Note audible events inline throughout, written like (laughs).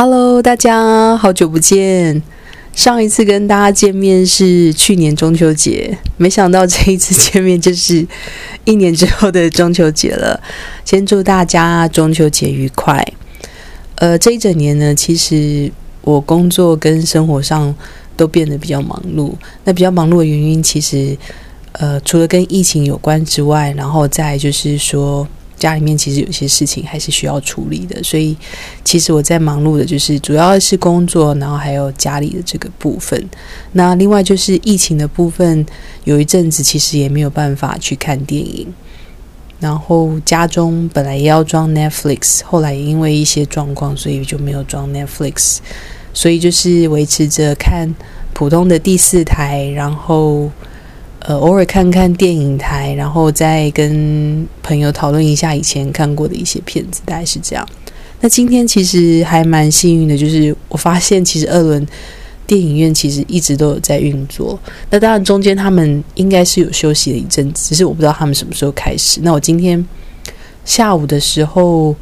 Hello，大家好久不见。上一次跟大家见面是去年中秋节，没想到这一次见面就是一年之后的中秋节了。先祝大家中秋节愉快。呃，这一整年呢，其实我工作跟生活上都变得比较忙碌。那比较忙碌的原因，其实呃，除了跟疫情有关之外，然后再就是说。家里面其实有些事情还是需要处理的，所以其实我在忙碌的，就是主要是工作，然后还有家里的这个部分。那另外就是疫情的部分，有一阵子其实也没有办法去看电影。然后家中本来也要装 Netflix，后来因为一些状况，所以就没有装 Netflix。所以就是维持着看普通的第四台，然后。呃，偶尔看看电影台，然后再跟朋友讨论一下以前看过的一些片子，大概是这样。那今天其实还蛮幸运的，就是我发现其实二轮电影院其实一直都有在运作。那当然中间他们应该是有休息了一阵子，只是我不知道他们什么时候开始。那我今天下午的时候，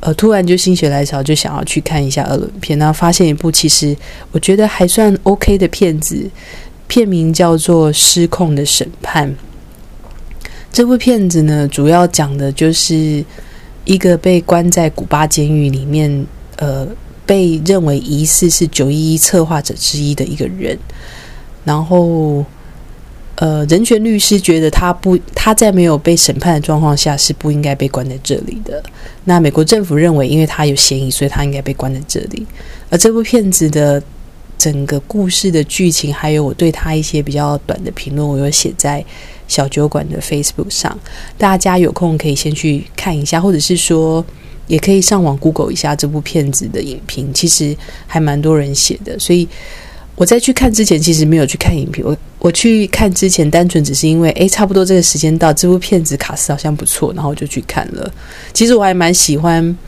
呃，突然就心血来潮，就想要去看一下二轮片，然后发现一部其实我觉得还算 OK 的片子。片名叫做《失控的审判》。这部片子呢，主要讲的就是一个被关在古巴监狱里面，呃，被认为疑似是九一一策划者之一的一个人。然后，呃，人权律师觉得他不，他在没有被审判的状况下是不应该被关在这里的。那美国政府认为，因为他有嫌疑，所以他应该被关在这里。而这部片子的。整个故事的剧情，还有我对他一些比较短的评论，我有写在小酒馆的 Facebook 上。大家有空可以先去看一下，或者是说，也可以上网 Google 一下这部片子的影评。其实还蛮多人写的，所以我在去看之前，其实没有去看影评。我我去看之前，单纯只是因为，诶，差不多这个时间到，这部片子卡斯好像不错，然后我就去看了。其实我还蛮喜欢，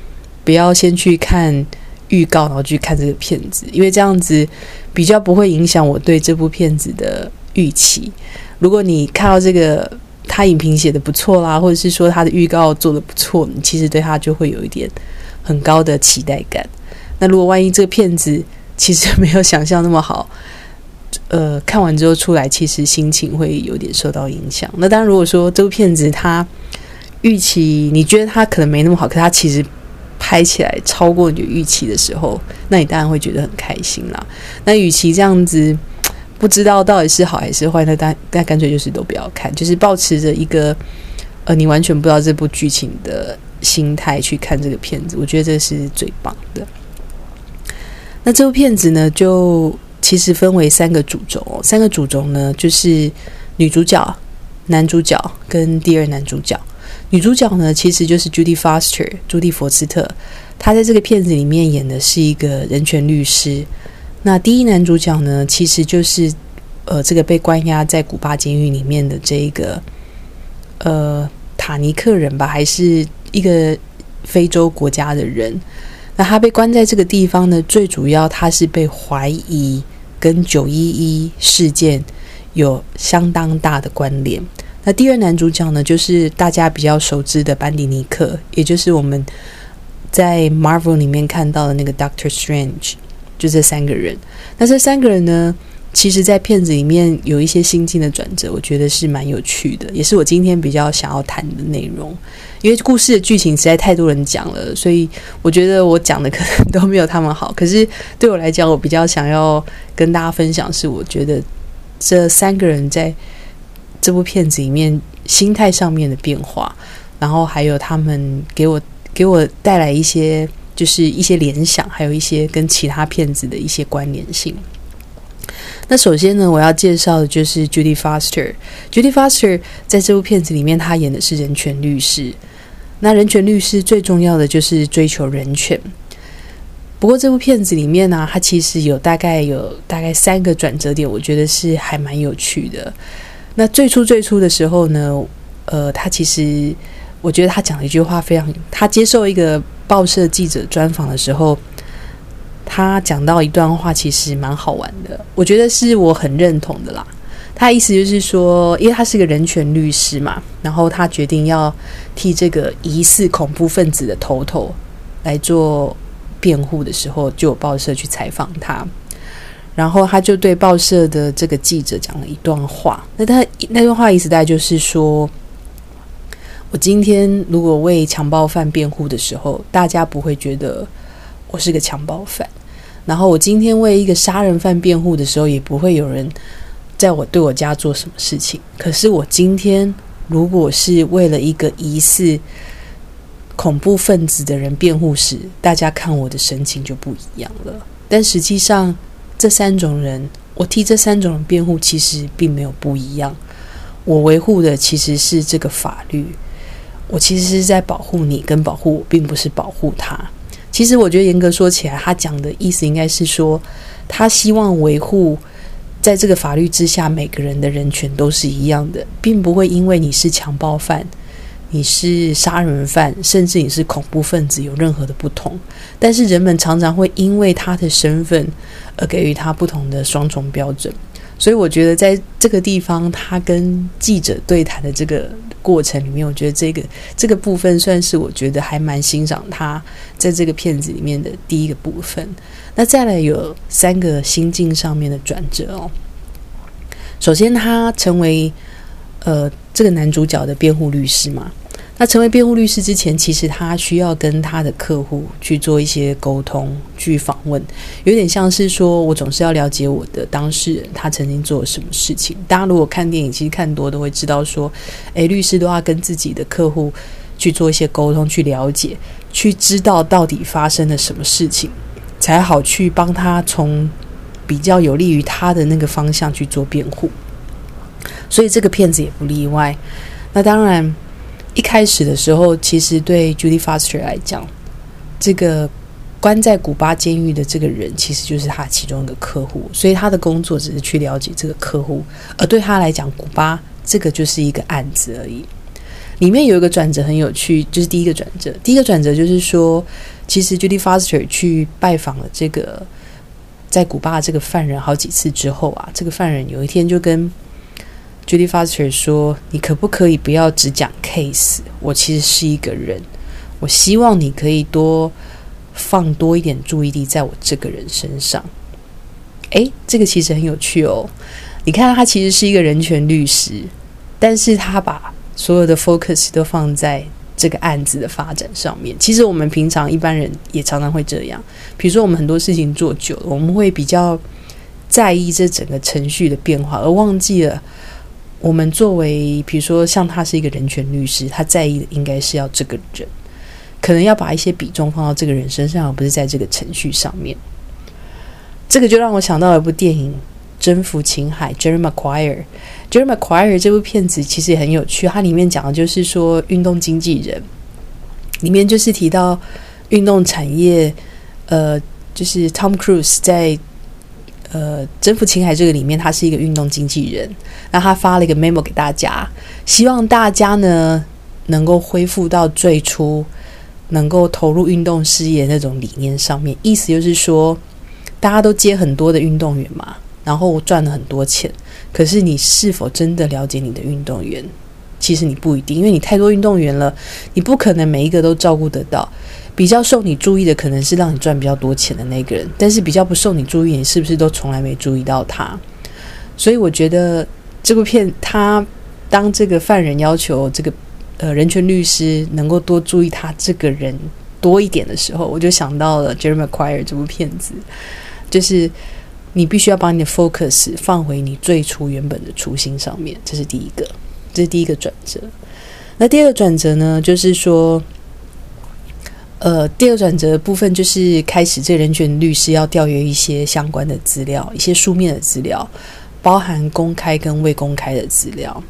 不要先去看。预告，然后去看这个片子，因为这样子比较不会影响我对这部片子的预期。如果你看到这个他影评写的不错啦，或者是说他的预告做的不错，你其实对他就会有一点很高的期待感。那如果万一这个片子其实没有想象那么好，呃，看完之后出来，其实心情会有点受到影响。那当然，如果说这部片子它预期你觉得它可能没那么好，可它其实。拍起来超过你的预期的时候，那你当然会觉得很开心啦。那与其这样子不知道到底是好还是坏，那大那干脆就是都不要看，就是保持着一个呃你完全不知道这部剧情的心态去看这个片子，我觉得这是最棒的。那这部片子呢，就其实分为三个主轴，三个主轴呢就是女主角、男主角跟第二男主角。女主角呢，其实就是 Judy Foster，朱蒂·佛斯特。她在这个片子里面演的是一个人权律师。那第一男主角呢，其实就是呃，这个被关押在古巴监狱里面的这一个呃塔尼克人吧，还是一个非洲国家的人。那他被关在这个地方呢，最主要他是被怀疑跟九一一事件有相当大的关联。那第二男主角呢，就是大家比较熟知的班迪尼克，也就是我们在 Marvel 里面看到的那个 Doctor Strange，就这三个人。那这三个人呢，其实，在片子里面有一些心境的转折，我觉得是蛮有趣的，也是我今天比较想要谈的内容。因为故事的剧情实在太多人讲了，所以我觉得我讲的可能都没有他们好。可是对我来讲，我比较想要跟大家分享，是我觉得这三个人在。这部片子里面心态上面的变化，然后还有他们给我给我带来一些就是一些联想，还有一些跟其他片子的一些关联性。那首先呢，我要介绍的就是 Judy Foster。Judy Foster 在这部片子里面，她演的是人权律师。那人权律师最重要的就是追求人权。不过这部片子里面呢，它其实有大概有大概三个转折点，我觉得是还蛮有趣的。那最初最初的时候呢，呃，他其实我觉得他讲了一句话非常，他接受一个报社记者专访的时候，他讲到一段话，其实蛮好玩的，我觉得是我很认同的啦。他意思就是说，因为他是个人权律师嘛，然后他决定要替这个疑似恐怖分子的头头来做辩护的时候，就有报社去采访他，然后他就对报社的这个记者讲了一段话。那他那段话意思大概就是说，我今天如果为强暴犯辩护的时候，大家不会觉得我是个强暴犯；然后我今天为一个杀人犯辩护的时候，也不会有人在我对我家做什么事情。可是我今天如果是为了一个疑似恐怖分子的人辩护时，大家看我的神情就不一样了。但实际上，这三种人，我替这三种人辩护，其实并没有不一样。我维护的其实是这个法律，我其实是在保护你跟保护我，并不是保护他。其实我觉得严格说起来，他讲的意思应该是说，他希望维护在这个法律之下每个人的人权都是一样的，并不会因为你是强暴犯。你是杀人犯，甚至你是恐怖分子，有任何的不同？但是人们常常会因为他的身份而给予他不同的双重标准。所以我觉得在这个地方，他跟记者对谈的这个过程里面，我觉得这个这个部分算是我觉得还蛮欣赏他在这个片子里面的第一个部分。那再来有三个心境上面的转折哦。首先，他成为呃这个男主角的辩护律师嘛。那成为辩护律师之前，其实他需要跟他的客户去做一些沟通、去访问，有点像是说我总是要了解我的当事人他曾经做了什么事情。大家如果看电影，其实看多都会知道说，诶，律师都要跟自己的客户去做一些沟通，去了解，去知道到底发生了什么事情，才好去帮他从比较有利于他的那个方向去做辩护。所以这个骗子也不例外。那当然。一开始的时候，其实对 Judy Foster 来讲，这个关在古巴监狱的这个人，其实就是他其中一个客户，所以他的工作只是去了解这个客户，而对他来讲，古巴这个就是一个案子而已。里面有一个转折很有趣，就是第一个转折，第一个转折就是说，其实 Judy Foster 去拜访了这个在古巴这个犯人好几次之后啊，这个犯人有一天就跟 Judy Foster 说：“你可不可以不要只讲 case？我其实是一个人，我希望你可以多放多一点注意力在我这个人身上。”诶，这个其实很有趣哦。你看，他其实是一个人权律师，但是他把所有的 focus 都放在这个案子的发展上面。其实我们平常一般人也常常会这样，比如说我们很多事情做久了，我们会比较在意这整个程序的变化，而忘记了。我们作为，比如说像他是一个人权律师，他在意的应该是要这个人，可能要把一些比重放到这个人身上，而不是在这个程序上面。这个就让我想到一部电影《征服青海》，Jerry Maguire。Jerry Maguire 这部片子其实也很有趣，它里面讲的就是说运动经纪人，里面就是提到运动产业，呃，就是 Tom Cruise 在。呃，征服青海这个里面，他是一个运动经纪人。那他发了一个 memo 给大家，希望大家呢能够恢复到最初能够投入运动事业那种理念上面。意思就是说，大家都接很多的运动员嘛，然后赚了很多钱。可是你是否真的了解你的运动员？其实你不一定，因为你太多运动员了，你不可能每一个都照顾得到。比较受你注意的，可能是让你赚比较多钱的那个人，但是比较不受你注意，你是不是都从来没注意到他？所以我觉得这部片，他当这个犯人要求这个呃人权律师能够多注意他这个人多一点的时候，我就想到了《Jeremy Quire》这部片子，就是你必须要把你的 focus 放回你最初原本的初心上面，这是第一个，这是第一个转折。那第二个转折呢，就是说。呃，第二转折的部分就是开始，这人权律师要调阅一些相关的资料，一些书面的资料，包含公开跟未公开的资料。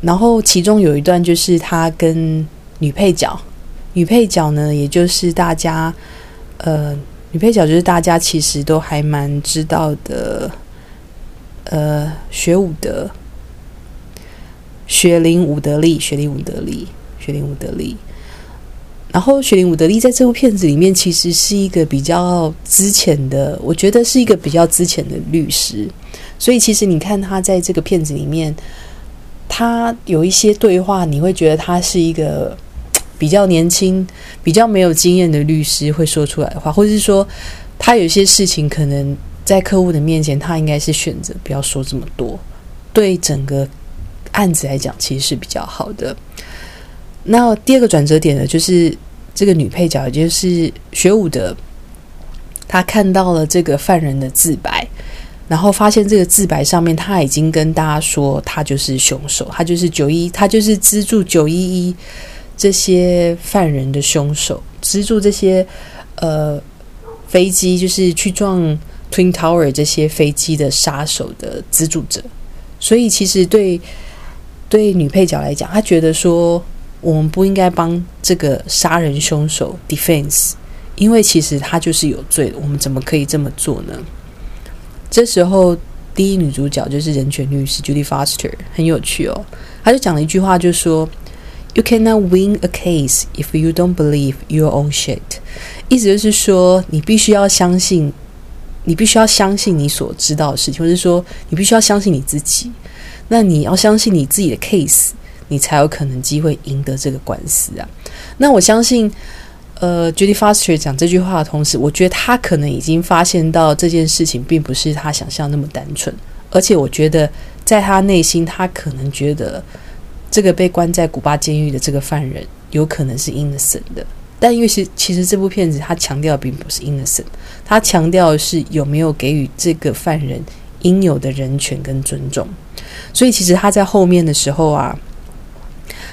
然后其中有一段就是他跟女配角，女配角呢，也就是大家，呃，女配角就是大家其实都还蛮知道的，呃，学武的雪玲伍德利，雪林伍德利，雪林伍德利。然后，雪玲伍德利在这部片子里面其实是一个比较资浅的，我觉得是一个比较资浅的律师。所以，其实你看他在这个片子里面，他有一些对话，你会觉得他是一个比较年轻、比较没有经验的律师会说出来的话，或者是说他有些事情可能在客户的面前，他应该是选择不要说这么多，对整个案子来讲其实是比较好的。那第二个转折点呢，就是这个女配角，也就是学武的，她看到了这个犯人的自白。然后发现这个自白上面，他已经跟大家说他就是凶手，他就是九一，他就是资助九一一这些犯人的凶手，资助这些呃飞机就是去撞 Twin Tower 这些飞机的杀手的资助者。所以其实对对女配角来讲，她觉得说我们不应该帮这个杀人凶手 defense，因为其实他就是有罪的，我们怎么可以这么做呢？这时候，第一女主角就是人权律师 Judy Foster，很有趣哦。她就讲了一句话，就说：“You cannot win a case if you don't believe your own shit。”意思就是说，你必须要相信，你必须要相信你所知道的事情，或者说，你必须要相信你自己。那你要相信你自己的 case，你才有可能机会赢得这个官司啊。那我相信。呃，Judy Foster 讲这句话的同时，我觉得他可能已经发现到这件事情并不是他想象那么单纯，而且我觉得在他内心，他可能觉得这个被关在古巴监狱的这个犯人有可能是 innocent 的。但因为其其实这部片子他强调并不是 innocent，他强调的是有没有给予这个犯人应有的人权跟尊重。所以其实他在后面的时候啊，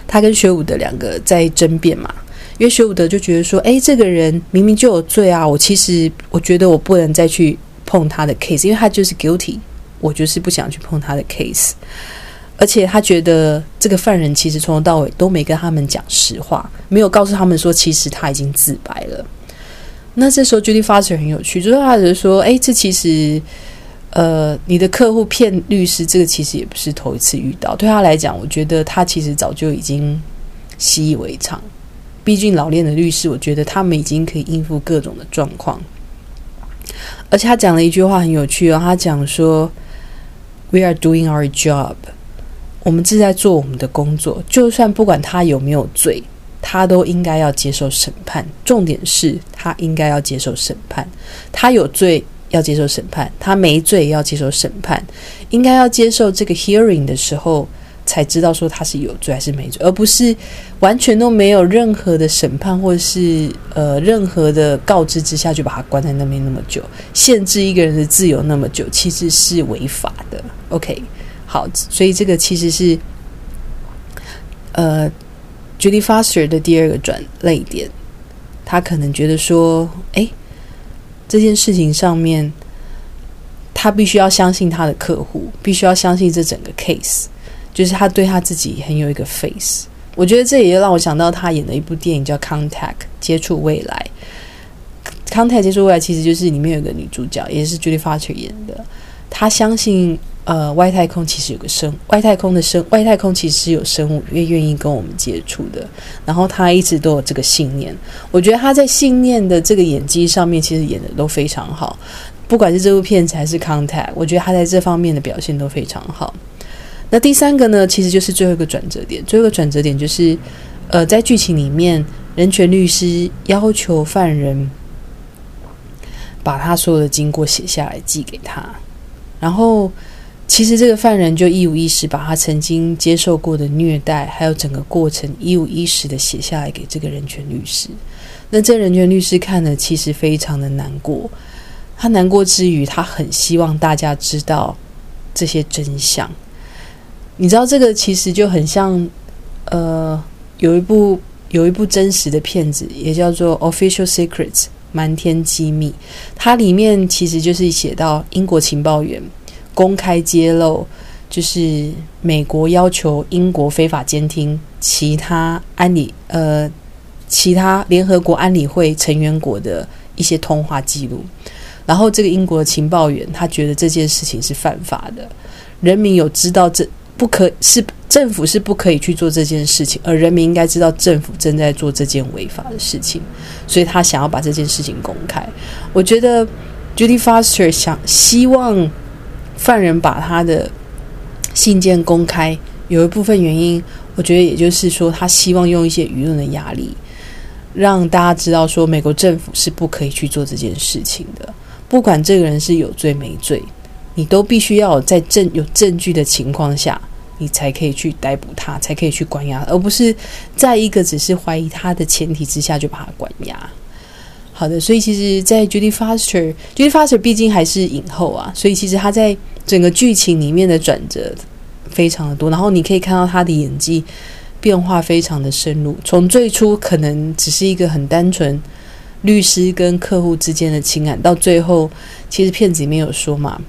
他跟学武的两个在争辩嘛。因为学武德就觉得说：“哎，这个人明明就有罪啊！我其实我觉得我不能再去碰他的 case，因为他就是 guilty，我就是不想去碰他的 case。而且他觉得这个犯人其实从头到尾都没跟他们讲实话，没有告诉他们说其实他已经自白了。那这时候 Judy Foster 很有趣，就是他就说：哎，这其实呃，你的客户骗律师，这个其实也不是头一次遇到。对他来讲，我觉得他其实早就已经习以为常。”毕竟老练的律师，我觉得他们已经可以应付各种的状况。而且他讲了一句话很有趣哦，他讲说：“We are doing our job。”我们是在做我们的工作，就算不管他有没有罪，他都应该要接受审判。重点是他应该要接受审判。他有罪要接受审判，他没罪要接受审判。应该要接受这个 hearing 的时候。才知道说他是有罪还是没罪，而不是完全都没有任何的审判或者是呃任何的告知之下就把他关在那边那么久，限制一个人的自由那么久，其实是违法的。OK，好，所以这个其实是呃 Judy Foster 的第二个转泪点，他可能觉得说，哎，这件事情上面他必须要相信他的客户，必须要相信这整个 case。就是他对他自己很有一个 face，我觉得这也让我想到他演的一部电影叫《Contact》接触未来，《Contact》接触未来其实就是里面有个女主角，也是 Julie Foster 演的。她相信呃外太空其实有个生外太空的生外太空其实有生物愿愿意跟我们接触的，然后他一直都有这个信念。我觉得他在信念的这个演技上面其实演的都非常好，不管是这部片子还是《Contact》，我觉得他在这方面的表现都非常好。那第三个呢，其实就是最后一个转折点。最后一个转折点就是，呃，在剧情里面，人权律师要求犯人把他所有的经过写下来寄给他，然后其实这个犯人就一五一十把他曾经接受过的虐待，还有整个过程一五一十的写下来给这个人权律师。那这人权律师看了，其实非常的难过。他难过之余，他很希望大家知道这些真相。你知道这个其实就很像，呃，有一部有一部真实的片子，也叫做《Official Secrets》瞒天机密。它里面其实就是写到英国情报员公开揭露，就是美国要求英国非法监听其他安理呃其他联合国安理会成员国的一些通话记录。然后这个英国的情报员他觉得这件事情是犯法的，人民有知道这。不可是政府是不可以去做这件事情，而人民应该知道政府正在做这件违法的事情，所以他想要把这件事情公开。我觉得 Judy Foster 想希望犯人把他的信件公开，有一部分原因，我觉得也就是说，他希望用一些舆论的压力，让大家知道说，美国政府是不可以去做这件事情的。不管这个人是有罪没罪，你都必须要在证有证据的情况下，你才可以去逮捕他，才可以去关押，而不是在一个只是怀疑他的前提之下就把他关押。好的，所以其实，在 Judy Foster，Judy Foster 毕竟还是影后啊，所以其实他在整个剧情里面的转折非常的多，然后你可以看到他的演技变化非常的深入，从最初可能只是一个很单纯律师跟客户之间的情感，到最后，其实片子里面有说嘛，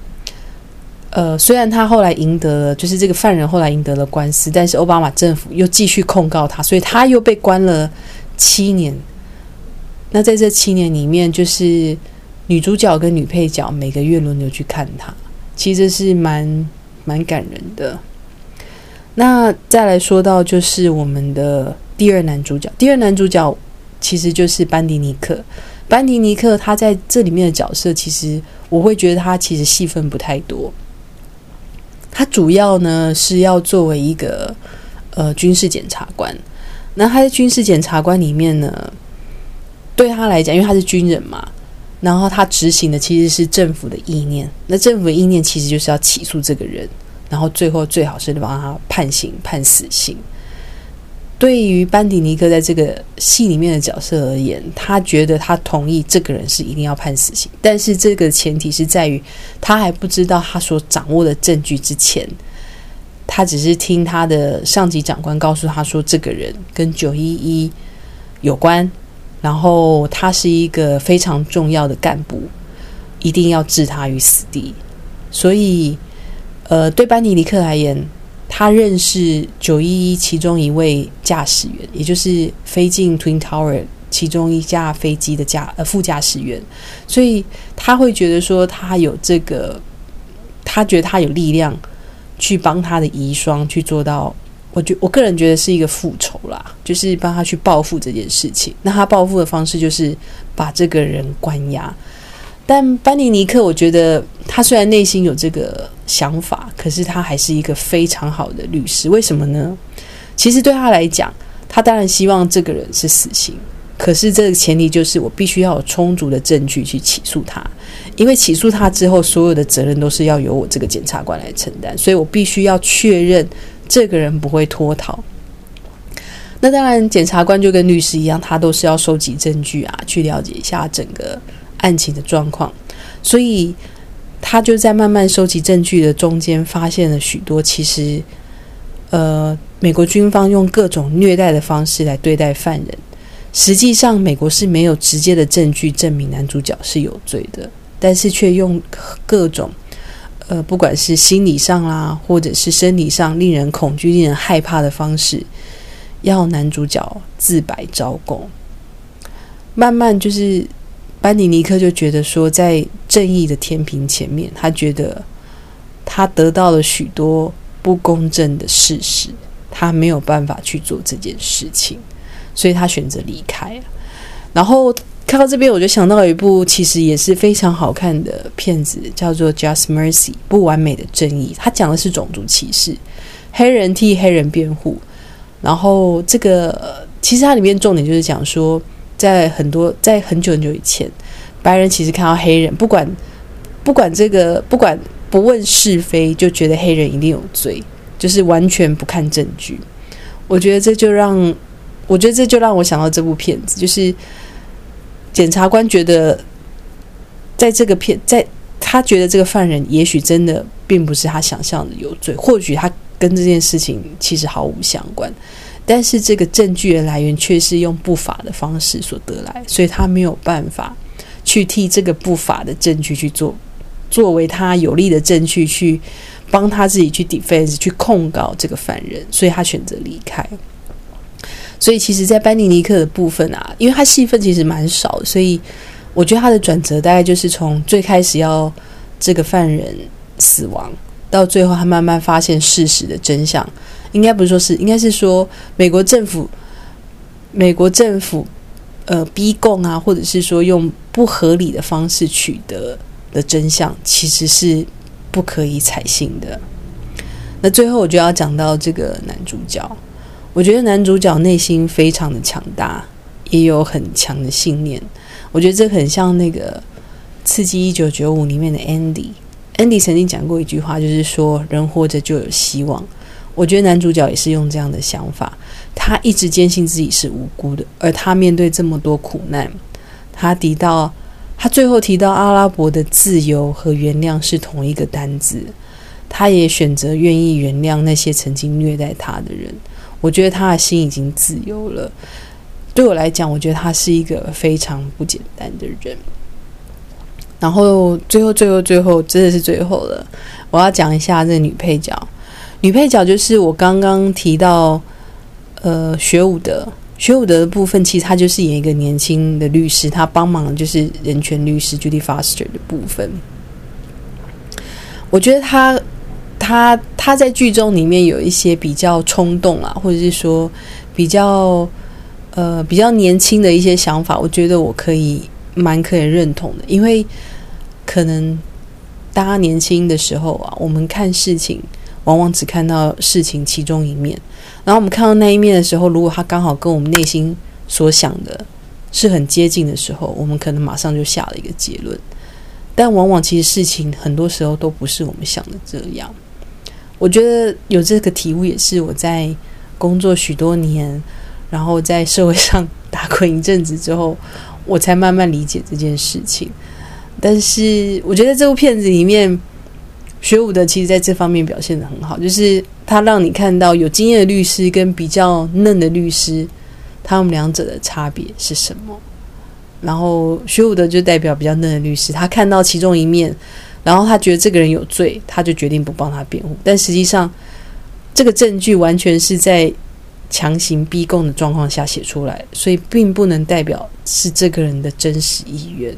呃，虽然他后来赢得了，就是这个犯人后来赢得了官司，但是奥巴马政府又继续控告他，所以他又被关了七年。那在这七年里面，就是女主角跟女配角每个月轮流去看他，其实是蛮蛮感人的。那再来说到就是我们的第二男主角，第二男主角其实就是班迪尼克。班迪尼克他在这里面的角色，其实我会觉得他其实戏份不太多。他主要呢是要作为一个呃军事检察官。那他在军事检察官里面呢？对他来讲，因为他是军人嘛，然后他执行的其实是政府的意念。那政府的意念其实就是要起诉这个人，然后最后最好是把他判刑、判死刑。对于班迪尼克在这个戏里面的角色而言，他觉得他同意这个人是一定要判死刑，但是这个前提是在于他还不知道他所掌握的证据之前，他只是听他的上级长官告诉他说，这个人跟九一一有关。然后他是一个非常重要的干部，一定要置他于死地。所以，呃，对班尼尼克而言，他认识九一一其中一位驾驶员，也就是飞进 Twin Tower 其中一架飞机的驾呃副驾驶员，所以他会觉得说他有这个，他觉得他有力量去帮他的遗孀去做到。我觉我个人觉得是一个复仇啦，就是帮他去报复这件事情。那他报复的方式就是把这个人关押。但班尼尼克，我觉得他虽然内心有这个想法，可是他还是一个非常好的律师。为什么呢？其实对他来讲，他当然希望这个人是死刑，可是这个前提就是我必须要有充足的证据去起诉他，因为起诉他之后，所有的责任都是要由我这个检察官来承担，所以我必须要确认。这个人不会脱逃。那当然，检察官就跟律师一样，他都是要收集证据啊，去了解一下整个案情的状况。所以，他就在慢慢收集证据的中间，发现了许多其实，呃，美国军方用各种虐待的方式来对待犯人。实际上，美国是没有直接的证据证明男主角是有罪的，但是却用各种。呃，不管是心理上啦，或者是生理上，令人恐惧、令人害怕的方式，要男主角自白招供。慢慢，就是班尼尼克就觉得说，在正义的天平前面，他觉得他得到了许多不公正的事实，他没有办法去做这件事情，所以他选择离开。然后。看到这边，我就想到一部其实也是非常好看的片子，叫做《Just Mercy》不完美的正义。它讲的是种族歧视，黑人替黑人辩护。然后这个其实它里面重点就是讲说，在很多在很久很久以前，白人其实看到黑人，不管不管这个不管不问是非，就觉得黑人一定有罪，就是完全不看证据。我觉得这就让我觉得这就让我想到这部片子，就是。检察官觉得，在这个片，在他觉得这个犯人也许真的并不是他想象的有罪，或许他跟这件事情其实毫无相关，但是这个证据的来源却是用不法的方式所得来，所以他没有办法去替这个不法的证据去做作为他有利的证据去帮他自己去 defense 去控告这个犯人，所以他选择离开。所以，其实，在班尼尼克的部分啊，因为他戏份其实蛮少，所以我觉得他的转折大概就是从最开始要这个犯人死亡，到最后他慢慢发现事实的真相。应该不是说是，应该是说美国政府，美国政府呃逼供啊，或者是说用不合理的方式取得的真相，其实是不可以采信的。那最后我就要讲到这个男主角。我觉得男主角内心非常的强大，也有很强的信念。我觉得这很像那个《刺激一九九五》里面的 Andy。Andy 曾经讲过一句话，就是说人活着就有希望。我觉得男主角也是用这样的想法，他一直坚信自己是无辜的，而他面对这么多苦难，他提到他最后提到阿拉伯的自由和原谅是同一个单字，他也选择愿意原谅那些曾经虐待他的人。我觉得他的心已经自由了。对我来讲，我觉得他是一个非常不简单的人。然后最后最后最后真的是最后了，我要讲一下这个女配角。女配角就是我刚刚提到，呃，学武德。学武德的部分，其实他就是演一个年轻的律师，他帮忙就是人权律师 Judy Foster 的部分。我觉得他他他在剧中里面有一些比较冲动啊，或者是说比较呃比较年轻的一些想法，我觉得我可以。蛮可以认同的，因为可能大家年轻的时候啊，我们看事情往往只看到事情其中一面，然后我们看到那一面的时候，如果他刚好跟我们内心所想的是很接近的时候，我们可能马上就下了一个结论。但往往其实事情很多时候都不是我们想的这样。我觉得有这个体悟，也是我在工作许多年，然后在社会上打滚一阵子之后。我才慢慢理解这件事情，但是我觉得这部片子里面，学武的其实在这方面表现的很好，就是他让你看到有经验的律师跟比较嫩的律师，他们两者的差别是什么。然后学武的就代表比较嫩的律师，他看到其中一面，然后他觉得这个人有罪，他就决定不帮他辩护，但实际上这个证据完全是在。强行逼供的状况下写出来，所以并不能代表是这个人的真实意愿。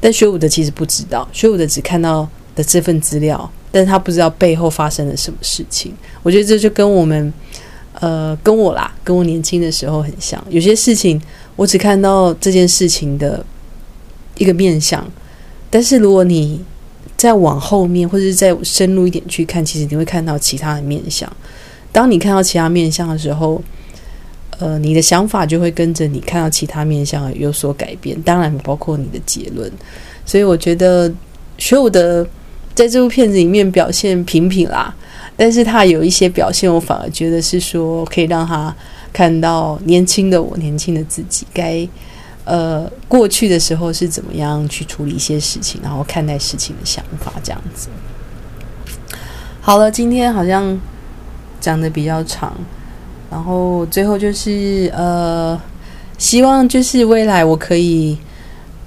但学武的其实不知道，学武的只看到的这份资料，但是他不知道背后发生了什么事情。我觉得这就跟我们，呃，跟我啦，跟我年轻的时候很像。有些事情我只看到这件事情的一个面相，但是如果你再往后面或者是再深入一点去看，其实你会看到其他的面相。当你看到其他面相的时候，呃，你的想法就会跟着你看到其他面相有所改变，当然包括你的结论。所以我觉得学武的在这部片子里面表现平平啦，但是他有一些表现，我反而觉得是说可以让他看到年轻的我，年轻的自己该呃过去的时候是怎么样去处理一些事情，然后看待事情的想法这样子。好了，今天好像。讲的比较长，然后最后就是呃，希望就是未来我可以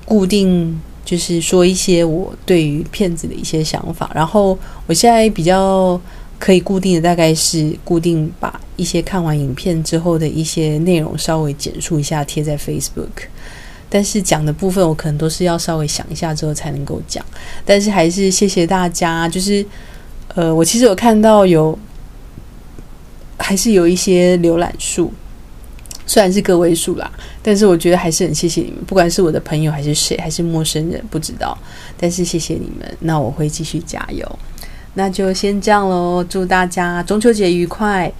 固定就是说一些我对于片子的一些想法，然后我现在比较可以固定的大概是固定把一些看完影片之后的一些内容稍微简述一下贴在 Facebook，但是讲的部分我可能都是要稍微想一下之后才能够讲，但是还是谢谢大家，就是呃，我其实有看到有。还是有一些浏览数，虽然是个位数啦，但是我觉得还是很谢谢你们，不管是我的朋友还是谁，还是陌生人，不知道，但是谢谢你们，那我会继续加油，那就先这样喽，祝大家中秋节愉快，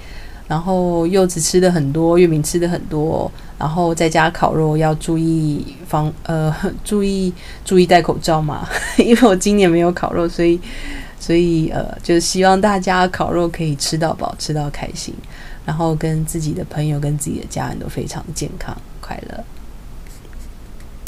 然后柚子吃的很多，月饼吃的很多，然后在家烤肉要注意防呃 (laughs) 注意注意戴口罩嘛，(laughs) 因为我今年没有烤肉，所以。所以，呃，就希望大家烤肉可以吃到饱，吃到开心，然后跟自己的朋友、跟自己的家人都非常健康快乐。